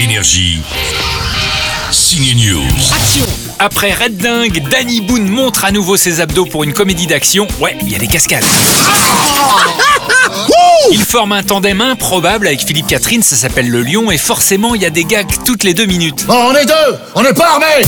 Énergie. Signe News. Action Après Red Dingue, Danny Boone montre à nouveau ses abdos pour une comédie d'action. Ouais, il y a des cascades. Il forme un tandem improbable avec Philippe Catherine, ça s'appelle le Lion, et forcément il y a des gags toutes les deux minutes. Bon, on est deux On n'est pas armés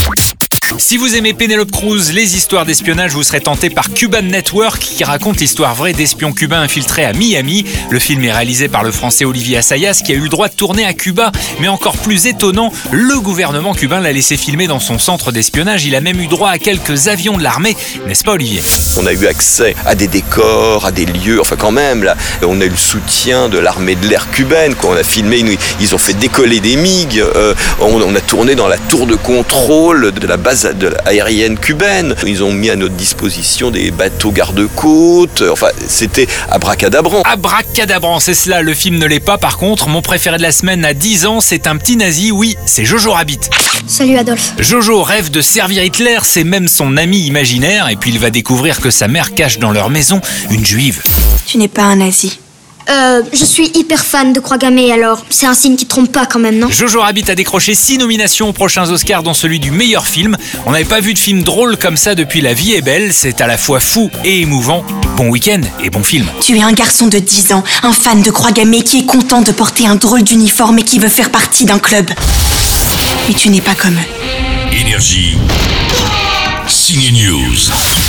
si vous aimez Penelope Cruz, les histoires d'espionnage, vous serez tenté par Cuban Network qui raconte l'histoire vraie d'espions cubains infiltrés à Miami. Le film est réalisé par le français Olivier Assayas qui a eu le droit de tourner à Cuba. Mais encore plus étonnant, le gouvernement cubain l'a laissé filmer dans son centre d'espionnage. Il a même eu droit à quelques avions de l'armée, n'est-ce pas Olivier? On a eu accès à des décors, à des lieux, enfin quand même, on a eu le soutien de l'armée de l'air cubaine. On a filmé, ils ont fait décoller des MiG. Euh, on a tourné dans la tour de contrôle de la base de aérienne cubaine. Ils ont mis à notre disposition des bateaux garde-côtes. Enfin, c'était abracadabrant. Abracadabrant, c'est cela. Le film ne l'est pas. Par contre, mon préféré de la semaine à 10 ans, c'est un petit nazi. Oui, c'est Jojo Rabbit. Salut Adolphe. Jojo rêve de servir Hitler. C'est même son ami imaginaire. Et puis il va découvrir que sa mère cache dans leur maison une juive. Tu n'es pas un nazi. Euh, je suis hyper fan de Croix Gammée, alors c'est un signe qui trompe pas quand même, non Jojo Rabbit a décroché 6 nominations aux prochains Oscars, dont celui du meilleur film. On n'avait pas vu de film drôle comme ça depuis La vie est belle. C'est à la fois fou et émouvant. Bon week-end et bon film. Tu es un garçon de 10 ans, un fan de Croix Gammée qui est content de porter un drôle d'uniforme et qui veut faire partie d'un club. Mais tu n'es pas comme eux. Énergie. Signe News.